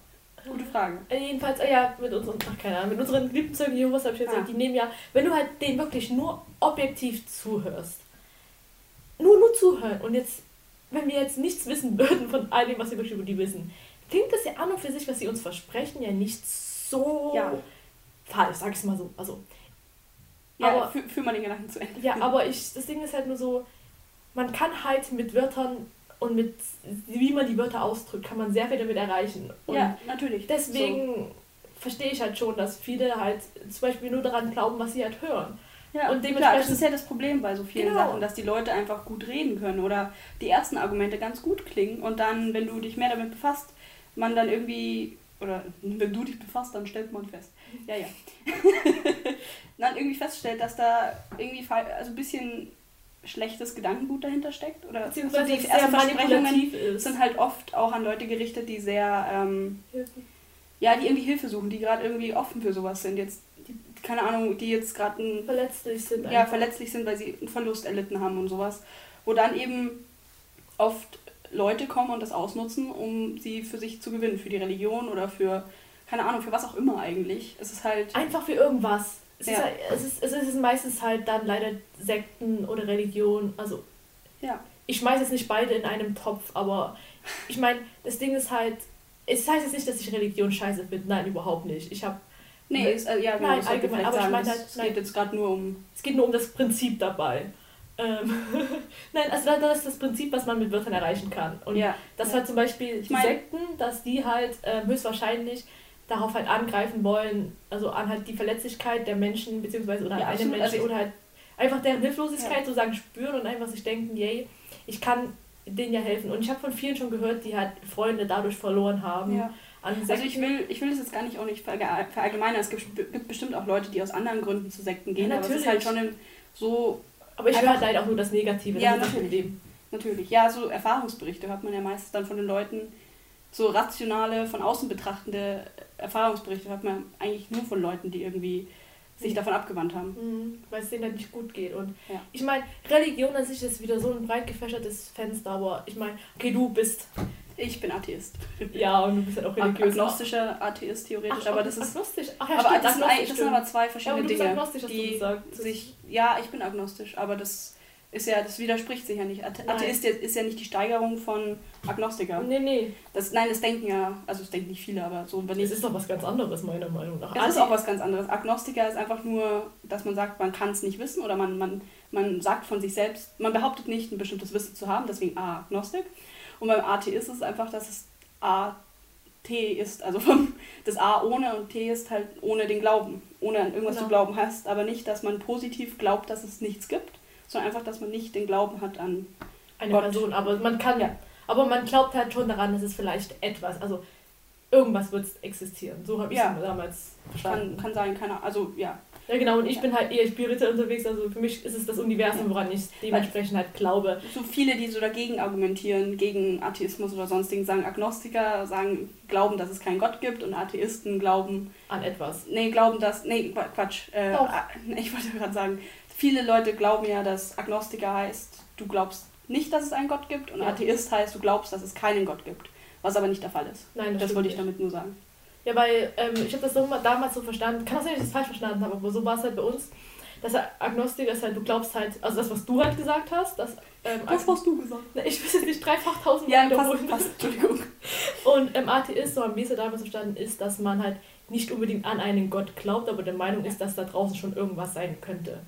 gute Frage. Äh, Jedenfalls, äh, ja, mit unseren, ach keine Ahnung, mit unseren geliebten Zeugen Jehovas habe ich jetzt Ah. gesagt, die nehmen ja, wenn du halt denen wirklich nur objektiv zuhörst, nur, nur zuhören und jetzt, wenn wir jetzt nichts wissen würden von all dem, was wir wirklich über die wissen, klingt das ja an und für sich, was sie uns versprechen, ja nicht so Ja. falsch, sag ich mal so. Also, Ja, Aber- führ, führ mal den Gedanken zu Ende. ja, aber ich, das Ding ist halt nur so, man kann halt mit Wörtern und mit, wie man die Wörter ausdrückt, kann man sehr viel damit erreichen. Und Ja, natürlich. Deswegen verstehe ich halt schon, dass viele halt zum Beispiel nur daran glauben, was sie halt hören. So. Ja, und dementsprechend- klar, das ist ja das Problem bei so vielen Genau. Sachen, dass die Leute einfach gut reden können oder die ersten Argumente ganz gut klingen und dann, wenn du dich mehr damit befasst, man dann irgendwie, oder wenn du dich befasst, dann stellt man fest. Ja, ja. dann irgendwie feststellt, dass da irgendwie also ein bisschen schlechtes Gedankengut dahinter steckt. Oder Beziehungsweise es die sehr Versprechungen ist. sind halt oft auch an Leute gerichtet, die sehr, ähm, ja, die irgendwie Hilfe suchen, die gerade irgendwie offen für sowas sind. Jetzt, die, keine Ahnung, die jetzt gerade ein verletzlich sind. ja, einfach. verletzlich sind, weil sie einen Verlust erlitten haben und sowas. Wo dann eben oft Leute kommen und das ausnutzen, um sie für sich zu gewinnen, für die Religion oder für, keine Ahnung, für was auch immer eigentlich. Es ist halt, Einfach für irgendwas. Es, ist Ja. halt, es, ist, es ist meistens halt dann leider Sekten oder Religion. Also ja, ich schmeiße jetzt nicht beide in einem Topf, aber ich meine, das Ding ist halt, es heißt jetzt nicht, dass ich Religion scheiße finde. Nein, überhaupt nicht. Ich habe nee, Ne- ist, äh, ja, Nein, allgemein, aber ich sagen, meine es- halt, es geht jetzt gerade nur um, Es geht nur um das Prinzip dabei. Ähm, Nein, also das ist das Prinzip, was man mit Wörtern erreichen kann. Und ja, das ja. halt zum Beispiel die mein- Sekten, dass die halt ähm, höchstwahrscheinlich darauf halt angreifen wollen, also an halt die Verletzlichkeit der Menschen, beziehungsweise oder Ja, einem. Menschen Also oder halt einfach deren Hilflosigkeit Ja. sozusagen spüren und einfach sich denken, yay, ich kann denen ja helfen. Und ich habe von vielen schon gehört, die halt Freunde dadurch verloren haben. ja. Also ich will, ich will das jetzt gar nicht auch nicht verallgemeinern. Es gibt, gibt bestimmt auch Leute, die aus anderen Gründen zu Sekten gehen, Ja, aber es ist halt schon so aber ich höre halt auch nur das Negative. Ja, das natürlich. Natürlich, ja, so Erfahrungsberichte hört man ja meistens dann von den Leuten. So rationale, von außen betrachtende Erfahrungsberichte hört man eigentlich nur von Leuten, die irgendwie sich Mhm. davon abgewandt haben. Mhm, weil es denen halt nicht gut geht. Und Ja. ich meine, Religion an sich ist wieder so ein breit gefächertes Fenster, aber ich meine, okay, du bist, Ich bin Atheist. ja, und du bist halt auch religiös. agnostischer Atheist theoretisch, Ach, aber das ist. agnostisch. Ach ja, aber stimmt, das sind, das sind aber zwei Ja, verschiedene aber du bist Dinge. agnostisch, hast du die gesagt. sich, ja, ich bin agnostisch, aber das ist ja, das widerspricht sich ja nicht. Athe Nein. Atheist ist ja nicht die Steigerung von Agnostiker. Nee, nee, Das, nein, das denken ja, also es denken nicht viele, aber so wenn das ich ist doch was ganz anderes, meiner Meinung nach. Es ist Anti- auch was ganz anderes. Agnostiker ist einfach nur, dass man sagt, man kann es nicht wissen oder man, man, man sagt von sich selbst, man behauptet nicht, ein bestimmtes Wissen zu haben, deswegen A, Agnostik. Und beim Atheist ist es einfach, dass es A, T ist, also vom, das A ohne und T ist halt ohne den Glauben, ohne an irgendwas Genau. zu glauben hast, aber nicht, dass man positiv glaubt, dass es nichts gibt, sondern einfach, dass man nicht den Glauben hat an, eine Gott. Person, aber man kann, Ja. aber man glaubt halt schon daran, dass es vielleicht etwas, also irgendwas wird existieren. So habe ich Ja. es damals kann, verstanden. kann sein, keine also ja. Ja, genau, und ich Ja. bin halt eher spirituell unterwegs, also für mich ist es das Universum, woran ich dementsprechend halt glaube. so viele, die so dagegen argumentieren, gegen Atheismus oder sonstigen, sagen Agnostiker, sagen, glauben, dass es keinen Gott gibt und Atheisten glauben, An etwas. nee, glauben, dass, nee, Qua- Quatsch, äh, ich wollte gerade sagen, viele Leute glauben ja, dass Agnostiker heißt, du glaubst nicht, dass es einen Gott gibt und Ja. Atheist heißt, du glaubst, dass es keinen Gott gibt, was aber nicht der Fall ist. Nein, Das stimmt wollte ich damit nur sagen. Ja, weil ähm, ich habe das so, damals so verstanden, kann auch sein, dass ich das falsch verstanden habe, aber so war es halt bei uns. Dass Agnostiker ist halt, du glaubst halt, also das, was du halt gesagt hast, dass. Ähm, hast du gesagt. Na, ich weiß jetzt nicht, dreifach tausend Ja, passt, passt, Entschuldigung. Und ähm, Atheist, so haben wir es ja damals verstanden, ist, dass man halt nicht unbedingt an einen Gott glaubt, aber der Meinung ist, dass da draußen schon irgendwas sein könnte.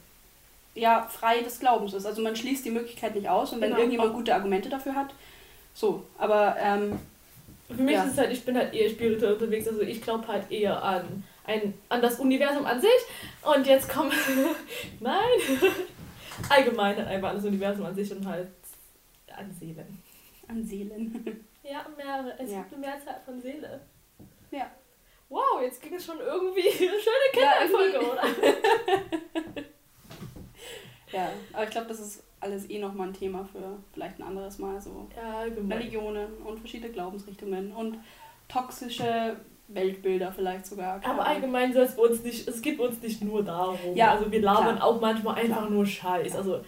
Ja, frei des Glaubens ist. Also man schließt die Möglichkeit nicht aus und wenn Genau. irgendjemand gute Argumente dafür hat, so. Aber ähm, Für mich Ja. ist es halt, ich bin halt eher spirituell unterwegs, also ich glaube halt eher an, ein, an das Universum an sich. Und jetzt kommen. Nein! Allgemein halt einfach an das Universum an sich und halt an Seelen. an Seelen. Ja, mehrere. Es Ja. gibt eine Mehrzahl von Seele. Ja. Wow, jetzt ging es schon irgendwie schöne Ja, Kinderfolge, oder? Ja, aber ich glaube, das ist alles eh nochmal ein Thema für vielleicht ein anderes Mal. So Ja. Religionen und verschiedene Glaubensrichtungen und toxische Weltbilder vielleicht sogar. Aber allgemein soll es bei uns nicht, es geht bei uns nicht nur darum. Ja, also wir labern klar. auch manchmal einfach Klar. nur Scheiß. Also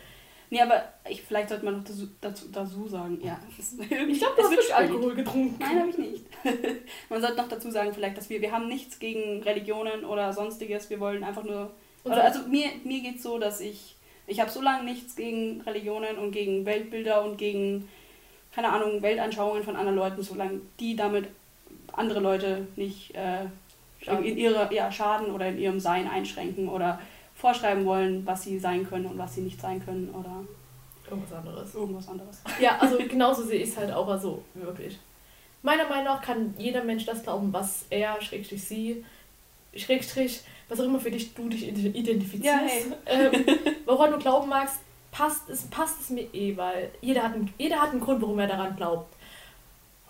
Nee, aber ich, vielleicht sollte man noch dazu, dazu, dazu sagen, ja. ich glaube, du hast wird schwierig. Alkohol getrunken. Nein, habe ich nicht. man sollte noch dazu sagen, vielleicht, dass wir, wir haben nichts gegen Religionen oder sonstiges. Wir wollen einfach nur. Oder, also mir, mir geht es so, dass ich. Ich habe so lange nichts gegen Religionen und gegen Weltbilder und gegen, keine Ahnung, Weltanschauungen von anderen Leuten, solange die damit andere Leute nicht äh, in ihre ja, Schaden oder in ihrem Sein einschränken oder vorschreiben wollen, was sie sein können und was sie nicht sein können oder Irgendwas anderes. irgendwas anderes. Ja, also genauso sehe ich es halt auch, also wirklich. Meiner Meinung nach kann jeder Mensch das glauben, was er, Schrägstrich sie, Schrägstrich, was auch immer für dich du dich ide- identifizierst. Ja, hey. ähm, woran du glauben magst, passt es, passt es mir eh, weil jeder hat, einen, jeder hat einen Grund, warum er daran glaubt.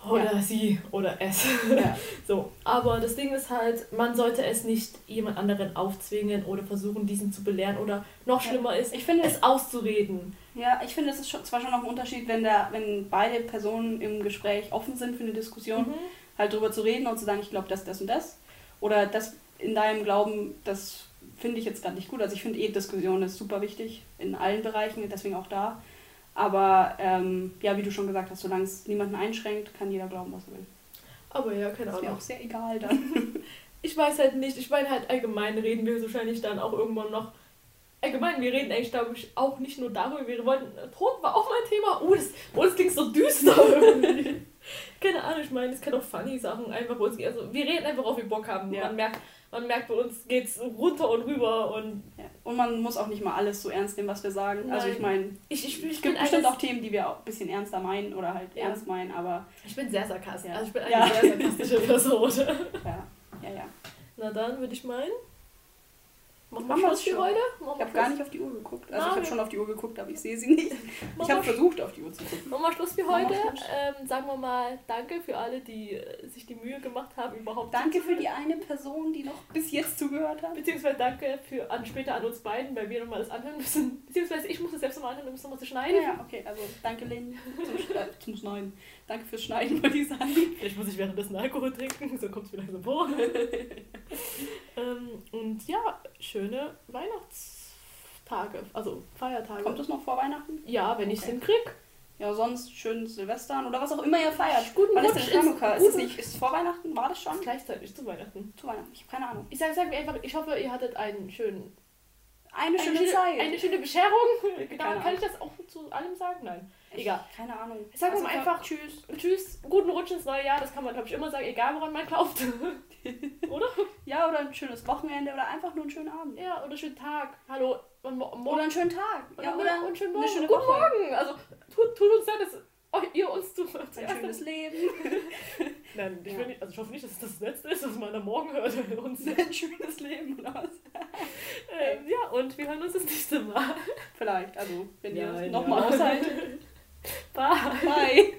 Oder Ja. sie oder es. Ja. So, aber das Ding ist halt, man sollte es nicht jemand anderen aufzwingen oder versuchen, diesen zu belehren oder noch schlimmer ist, Ich finde, es auszureden. Ja, ich finde, es ist schon, zwar schon noch ein Unterschied, wenn, der, wenn beide Personen im Gespräch offen sind für eine Diskussion, Mhm. halt drüber zu reden und zu sagen, ich glaube das, das und das. Oder das in deinem Glauben, das finde ich jetzt gerade nicht gut. Also ich finde eh, Diskussion ist super wichtig in allen Bereichen, deswegen auch da. Aber ähm, ja, wie du schon gesagt hast, solange es niemanden einschränkt, kann jeder glauben, was er will. Aber ja, keine Das ist mir Ahnung. auch sehr egal dann. Ich weiß halt nicht, ich meine halt allgemein reden wir wahrscheinlich dann auch irgendwann noch. Allgemein, wir reden eigentlich, glaube ich, auch nicht nur darüber, wir wollten, Tod war auch mal ein Thema. Oh, das, oh, das klingt so düster irgendwie. Keine Ahnung, ich meine, es kann auch funny Sachen einfach bei uns gehen. Also, wir reden einfach wie wir Bock haben. Ja. Man, merkt, man merkt, bei uns geht's runter und rüber und ja. Und man muss auch nicht mal alles so ernst nehmen, was wir sagen. Also ich Nein. meine, ich, ich, ich, es gibt bestimmt auch Themen, die wir auch ein bisschen ernster meinen oder halt Ja. ernst meinen, aber Ich bin sehr sarkastisch. Ja. Also, ich bin eine sehr sarkastische Person. ja, ja, ja. Na dann würde ich meinen. Machen wir Schluss heute? Machen Ich habe gar nicht auf die Uhr geguckt. Also Ah, ich habe schon auf die Uhr geguckt, aber ich sehe sie nicht. Ich habe versucht, auf die Uhr zu gucken. Machen wir Schluss für heute. Schluss. Ähm, sagen wir mal Danke für alle, die äh, sich die Mühe gemacht haben, überhaupt Danke für die eine Person, die noch bis jetzt zugehört hat. Beziehungsweise danke für an, später an uns beiden, weil wir nochmal das anhören müssen. Beziehungsweise ich muss es selbst nochmal anhören, um es nochmal zu schneiden. Ja, okay. Also danke, Lynn, zum, Sch- äh, zum Schneiden. Danke fürs Schneiden, würde ich sagen. Vielleicht muss ich währenddessen Alkohol trinken, so kommt es mir langsam vor. ähm, und ja, schöne Weihnachtstage, also Feiertage. Kommt es noch vor Weihnachten? Ja, wenn ich es Okay. hinkrieg. Ja, sonst schön Silvestern oder was auch immer ihr feiert. Guten Wann ist Rutsch denn ins- Chanukka? Ist es nicht, ist es vor Weihnachten? War das schon? Gleichzeitig zu Weihnachten. Zu Weihnachten. Ich habe keine Ahnung. Ich sage sag einfach, ich hoffe, ihr hattet einen schönen Eine schöne eine, Zeit. Eine schöne Bescherung. Genau, kann ich das auch zu allem sagen? Nein. Ich- Egal. Keine Ahnung. Sagen wir Also mal einfach Tschüss. Tschüss, guten Rutsch ins neue Jahr. Das kann man, glaube ich, immer sagen, egal woran man glaubt. oder? Ja, oder ein schönes Wochenende oder einfach nur einen schönen Abend. Ja, oder schönen Tag. Hallo. Oder einen schönen Tag. Ja, oder, oder und schönen eine Morgen. schöne Guten Woche. Morgen. Also, tut, tut uns leid, dass ihr uns zu. Ein schönes Leben. Nein, ich, Ja. nicht, also ich hoffe nicht, dass es das Letzte ist, was man am Morgen hört uns. Ein schönes Leben oder was? ähm, ja, und wir hören uns das nächste Mal. Vielleicht, also wenn ihr Ja, nochmal ja. aushaltet. Bye. Bye.